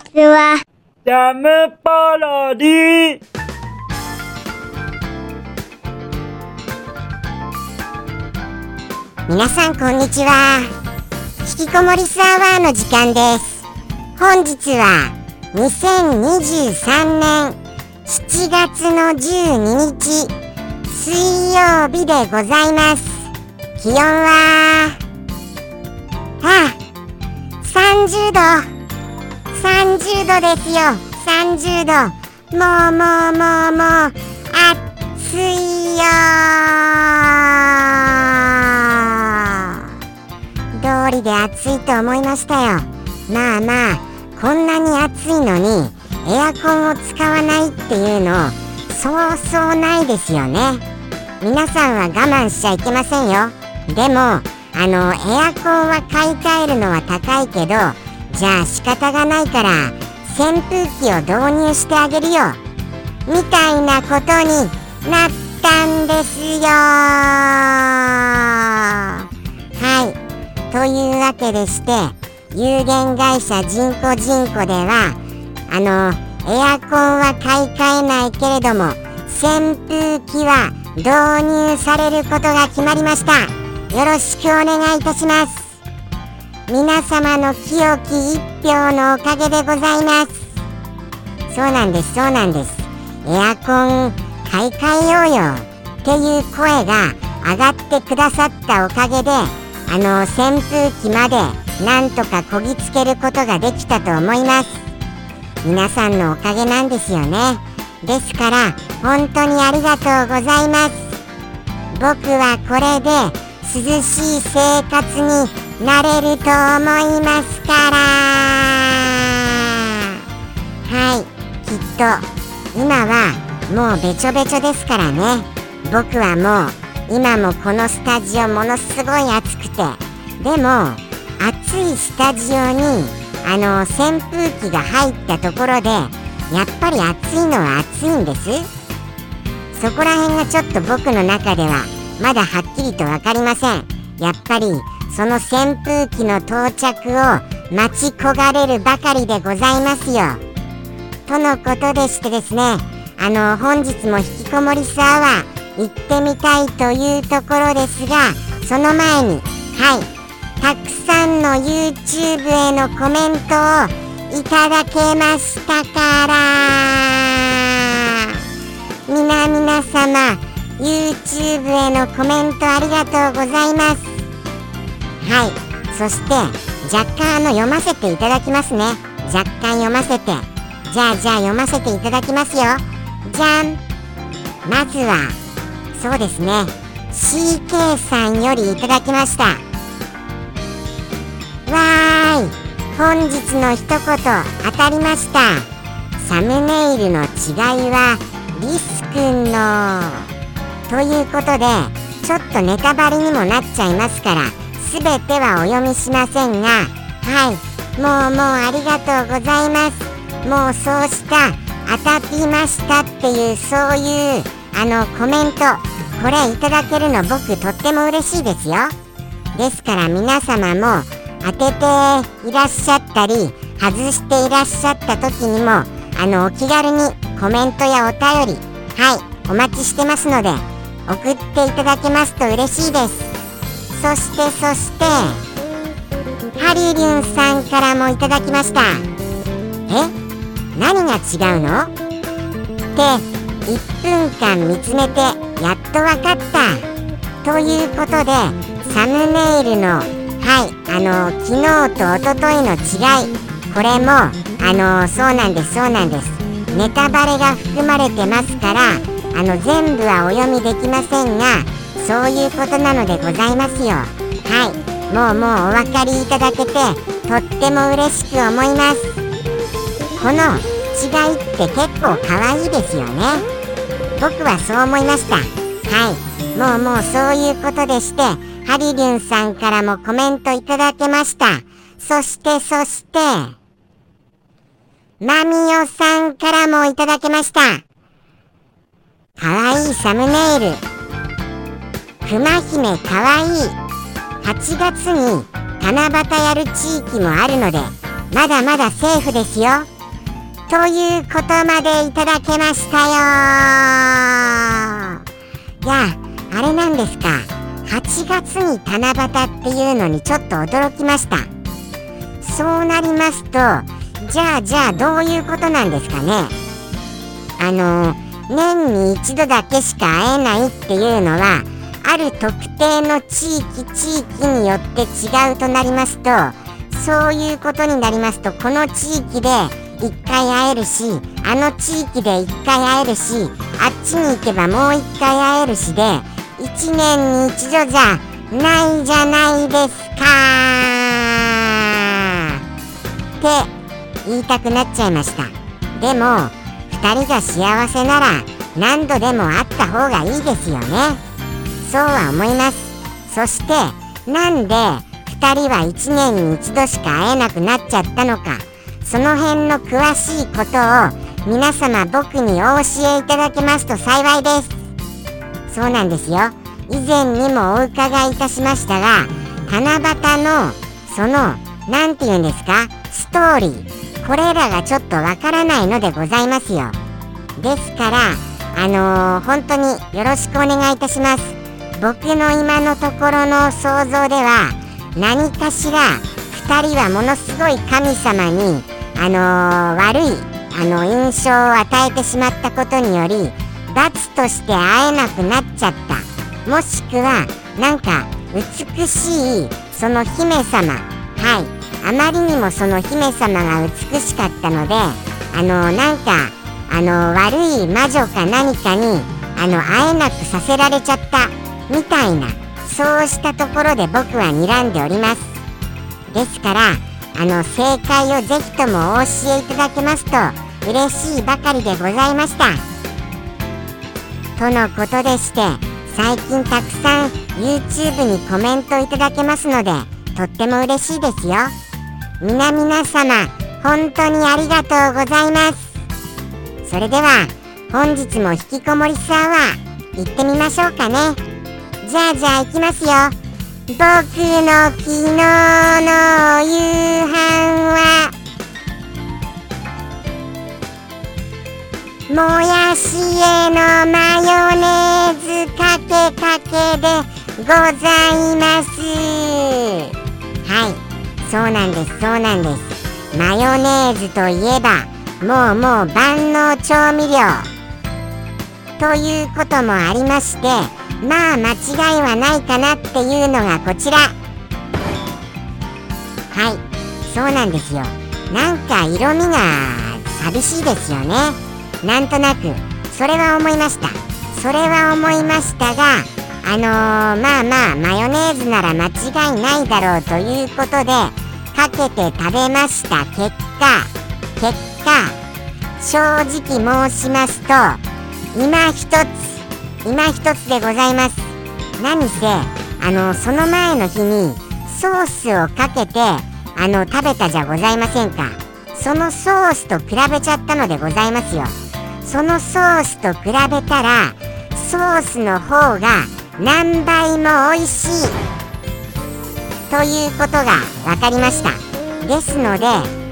ちは。ジャムパロディ皆さんこんにちは。引きこもりスアワーの時間です。本日は2023年7月の12日水曜日でございます。気温は？あ30度30度ですよ。30度。もうもうもうもう。暑いよ通りで暑いと思いましたよ。まあまあこんなに暑いのにエアコンを使わないっていうのそうそうないですよね。皆さんは我慢しちゃいけませんよ。でもあのエアコンは買い替えるのは高いけどじゃあ仕方がないから扇風機を導入してあげるよ。みたいなことになったんですよ。はい。というわけでして有限会社人工人工ではあのエアコンは買い替えないけれども扇風機は導入されることが決まりました。よろしくお願いいたします。皆様の清き一票のおかげでございます。そうなんですそうなんです。エアコン買い替えようよっていう声が上がってくださったおかげであの扇風機までなんとかこぎつけることができたと思います。皆さんのおかげなんですよね。ですから本当にありがとうございます。僕はこれで涼しい生活になれると思いますから。はい。きっと今はもうべちょべちょですからね。僕はもう今もこのスタジオものすごい暑くて。でも暑いスタジオにあの扇風機が入ったところでやっぱり暑いのは暑いんです？そこら辺がちょっと僕の中ではまだはっきりと分かりません。やっぱりその扇風機の到着を待ち焦がれるばかりでございますよ。とのことでしてですねあの本日も引きこもりスアワー行ってみたいというところですがその前にはいたくさんの YouTube へのコメントをいただけましたから皆々様 YouTube へのコメントありがとうございます。はい。そして若干あの読ませていただきますね。若干読ませて。じゃあじゃあ読ませていただきますよ。じゃん。まずはそうですね。CK さんよりいただきました。わーい。本日の一言当たりました。サムネイルの違いはリス君のということでちょっとネタバレにもなっちゃいますから全てはお読みしませんがはい。もうもうありがとうございます。もうそうした当たってましたっていうそういうあのコメントこれいただけるの僕とっても嬉しいですよ。ですから皆様も当てていらっしゃったり外していらっしゃった時にもあのお気軽にコメントやお便りはいお待ちしてますので送っていただけますと嬉しいです。そしてそしてハリリュンさんからもいただきました。え？何が違うの？って1分間見つめてやっと分かった。ということでサムネイルのはいあの昨日と一昨日の違い。これもあのそうなんですそうなんです。ネタバレが含まれてますからあの全部はお読みできませんがそういうことなのでございますよ。はい。もうもうお分かりいただけてとっても嬉しく思います。この違いって結構可愛いですよね。僕はそう思いました。はい。もうもうそういうことでしてハリリュンさんからもコメントいただけました。そしてそしてマミオさんからもいただけました。かわいいサムネイル。くま姫かわいい。8月に七夕やる地域もあるのでまだまだセーフですよ。ということまでいただけましたよ。いやあれなんですか。8月に七夕っていうのにちょっと驚きました。そうなりますとじゃあじゃあどういうことなんですかね。あの年に一度だけしか会えないっていうのはある特定の地域地域によって違うとなりますとそういうことになりますとこの地域で1回会えるしあの地域で1回会えるしあっちに行けばもう1回会えるしで1年に一度じゃないじゃないですかって言いたくなっちゃいました。でも2人が幸せなら何度でも会った方がいいですよね。そうは思います。そしてなんで2人は1年に一度しか会えなくなっちゃったのか。その辺の詳しいことを皆様僕にお教えいただけますと幸いです。そうなんですよ。以前にもお伺いいたしましたが七夕のその何て言うんですか？ストーリー。これらがちょっとわからないのでございますよ。ですからあのー、本当によろしくお願いいたします。僕の今のところの想像では何かしら2人はものすごい神様にあの、悪いあの印象を与えてしまったことにより罰として会えなくなっちゃった。もしくはなんか美しいその姫様はい。あまりにもその姫様が美しかったのであの、なんかあの、悪い魔女か何かにあの会えなくさせられちゃった。みたいな。そうしたところで僕は睨んでおります。ですからあの正解をぜひともお教えいただけますと嬉しいばかりでございました。とのことでして最近たくさん YouTube にコメントいただけますのでとっても嬉しいですよ。皆々様本当にありがとうございます。それでは本日も引きこもりサワー行ってみましょうかね。じゃあじゃあ行きますよ。僕の昨日の夕飯はもやしへのマヨネーズかけかけでございますはいそうなんですそうなんですマヨネーズといえばもうもう万能調味料ということもありましてまあ間違いはないかなっていうのがこちら。はい。そうなんですよ。なんか色味が寂しいですよね。なんとなく。それは思いました。それは思いましたがあのー、まあまあマヨネーズなら間違いないだろうということでかけて食べました結果。結果正直申しますと今一つ今一つでございます。何せあのその前の日にソースをかけてあの食べたじゃございませんか。そのソースと比べちゃったのでございますよ。そのソースと比べたらソースの方が何倍も美味しい。ということが分かりました。ですので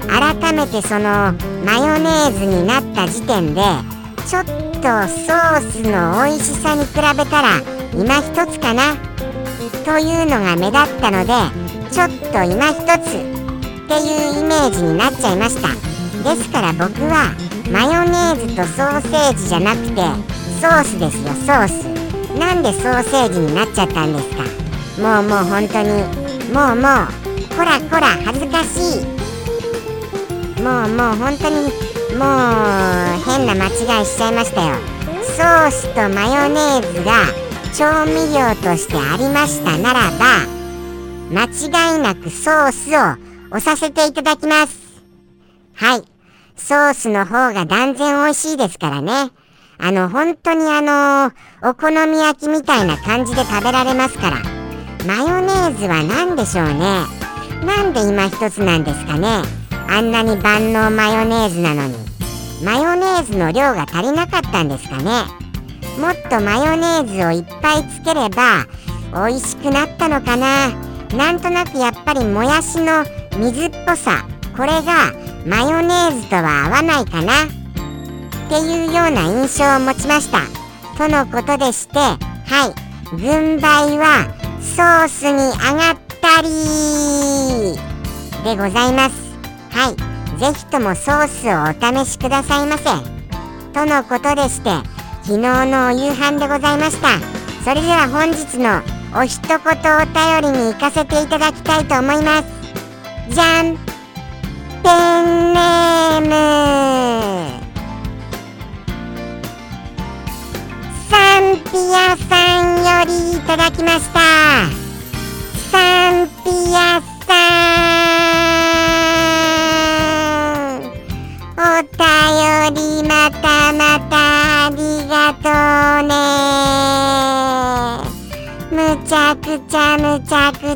改めてそのマヨネーズになった時点でちょっととソースの美味しさに比べたら今一つかな。というのが目立ったのでちょっと今一つっていうイメージになっちゃいました。ですから僕はマヨネーズとソーセージじゃなくてソースですよソース。なんでソーセージになっちゃったんですか？もうもう本当にもうもう。こらこら恥ずかしい。もうもう本当にもう変な間違いしちゃいましたよ。ソースとマヨネーズが調味料としてありましたならば間違いなくソースを押させていただきます。はい。ソースの方が断然美味しいですからね。あの本当にあのお好み焼きみたいな感じで食べられますから。マヨネーズは何でしょうね。なんで今一つなんですかね。あんなに万能マヨネーズなのに。マヨネーズの量が足りなかったんですかね。もっとマヨネーズをいっぱいつければ美味しくなったのかな。なんとなくやっぱりもやしの水っぽさこれがマヨネーズとは合わないかな。っていうような印象を持ちました。とのことでしてはい。軍配はソースに上がったりでございます。はい。ぜひともソースをお試しくださいませ。とのことでして昨日のお夕飯でございました。それでは本日のお一言お便りに行かせていただきたいと思います。じゃんペンネーム。サンピアさんよりいただきました。サンピア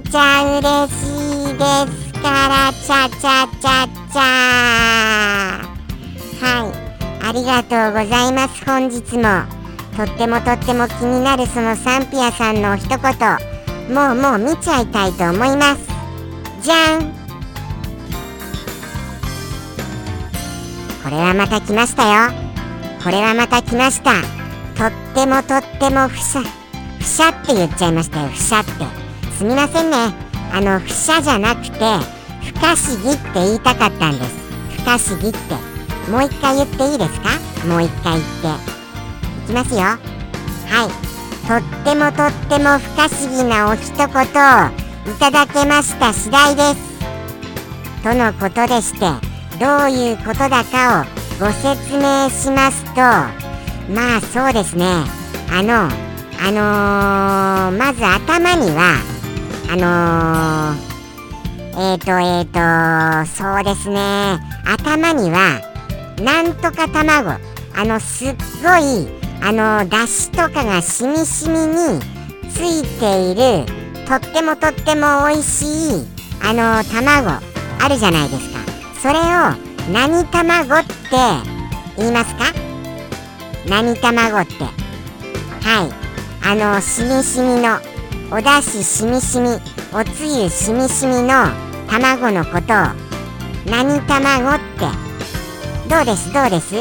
くちゃ嬉しいですからちゃちゃちゃちゃ。はい。ありがとうございます。本日もとってもとっても気になるそのサンピアさんの一言もうもう見ちゃいたいと思います。じゃん。これはまた来ましたよ。これはまた来ました。とってもとってもふしゃふしゃって言っちゃいましたよ。ふしゃって。すみませんね。あのふしゃじゃなくて不可思議って言いたかったんです。不可思議って。もう一回言っていいですか？もう一回言って。いきますよ。はい。とってもとっても不可思議なお一言をいただけました次第です。とのことでしてどういうことだかをご説明しますとまあそうですね。あのあのー、まず頭にはあのー、えっ、ー、とえっ、ー、とそうですね。頭にはなんとか卵。あのすっごいあのだしとかがしみしみについているとってもとっても美味しいあの卵。あるじゃないですか。それを何卵って言いますか？何卵って。はい。あのしみしみのおだししみしみおつゆしみしみの卵のこと。を何卵って。どうですどうです？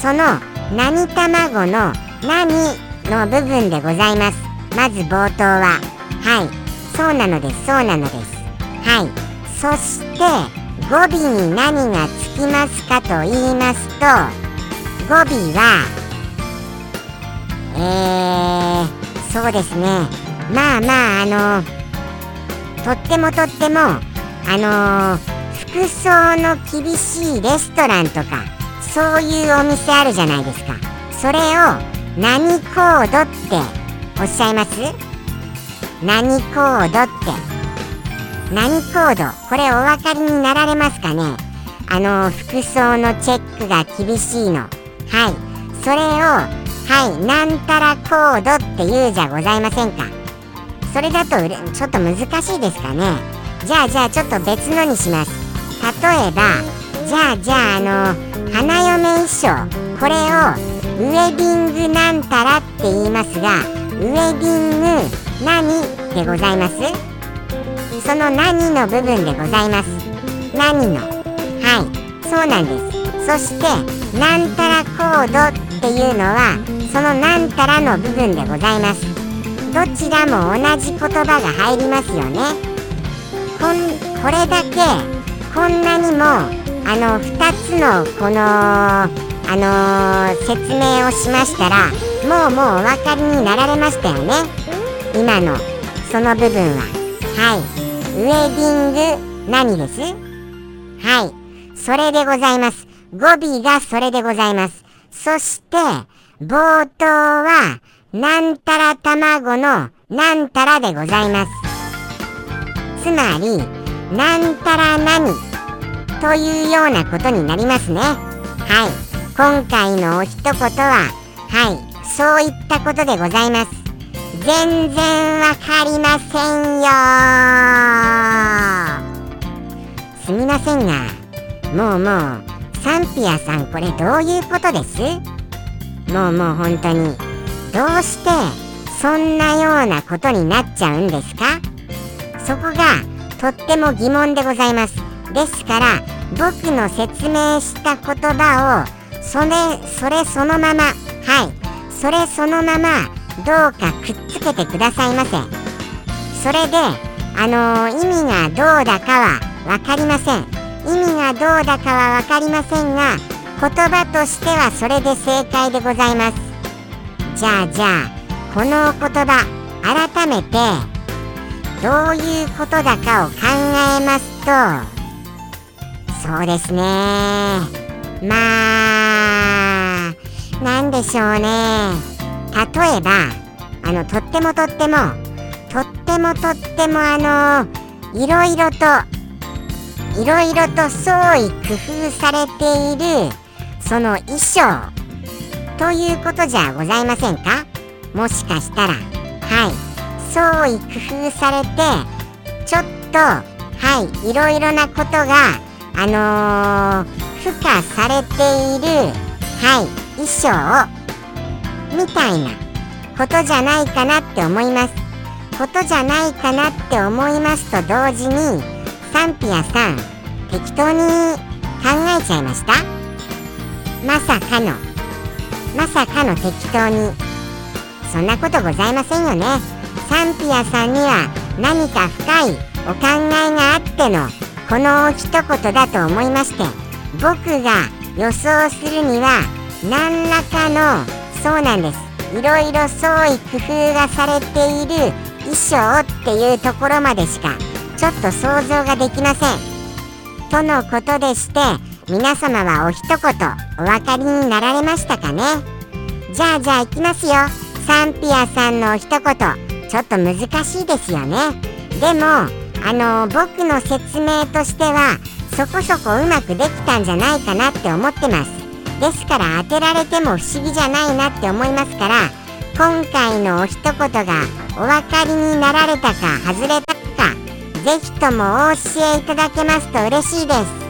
その何卵の何の部分でございます。まず冒頭は。はい。そうなのですそうなのです。はい。そして語尾に何がつきますかと言いますと語尾はえーそうですね。まあまああのとってもとってもあの服装の厳しいレストランとかそういうお店あるじゃないですか。それを何コードっておっしゃいます？何コードって？何コード？これお分かりになられますかね？あの服装のチェックが厳しいの。はい。それをはい。なんたらコードって言うじゃございませんか。それだとちょっと難しいですかね。じゃあじゃあちょっと別のにします。例えばじゃあじゃああの花嫁衣装これをウェディングなんたらって言いますがウェディング何でございます？その何の部分でございます？何の？はいそうなんです。そしてなんたらコードっていうのはそのなんたらの部分でございます。どちらも同じ言葉が入りますよね。こんこれだけこんなにもあの2つのこのあのー、説明をしましたらもうもうお分かりになられましたよね。今のその部分は。はい。ウェディング何です？はい。それでございます。語尾がそれでございます。そして、冒頭は、なんたら卵のなんたらでございます。つまり、なんたら何？というようなことになりますね。はい。今回のお一言は、はい、そういったことでございます。全然わかりませんよすみませんが、もうもう、サンピアさんこれどういうことです？もうもう本当にどうしてそんなようなことになっちゃうんですか？そこがとっても疑問でございます。ですから僕の説明した言葉をそれそれそのままはいそれそのままどうかくっつけてくださいませ。それであのー、意味がどうだかは分かりません。意味がどうだかは分かりませんが言葉としてはそれで正解でございます。じゃあじゃあこの言葉改めてどういうことだかを考えますと。そうですね。まあなんでしょうね。例えばあのとってもとってもとってもとってもあのいろいろといろいろと創意工夫されているその衣装。ということじゃございませんか？もしかしたら。はい。創意工夫されてちょっとはいいろいろなことがあのー、付加されているはい衣装みたいなことじゃないかなって思います。ことじゃないかなって思いますと同時にサンピアさん適当に考えちゃいました？まさかの。まさかの適当に。そんなことございませんよね。サンピアさんには何か深いお考えがあってのこの一言だと思いまして僕が予想するには何らかのそうなんです。いろいろ創意工夫がされている衣装っていうところまでしかちょっと想像ができません。とのことでして皆様はお一言お分かりになられましたかね？じゃあじゃあいきますよ。サンピアさんのお一言。ちょっと難しいですよね。でもあの僕の説明としてはそこそこうまくできたんじゃないかなって思ってます。ですから当てられても不思議じゃないなって思いますから今回のお一言がお分かりになられたか外れたかぜひともお教えいただけますと嬉しいです。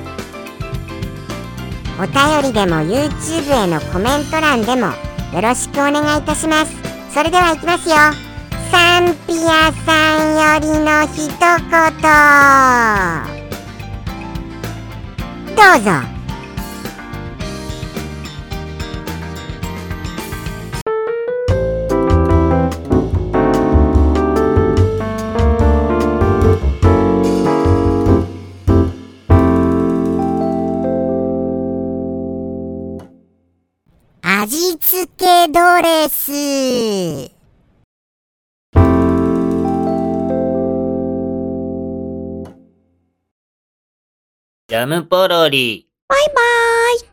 お便りでも YouTube へのコメント欄でもよろしくお願いいたします。それではいきますよ。サンピアさんよりの一言。どうぞ。ムポロリ。バイバーイ。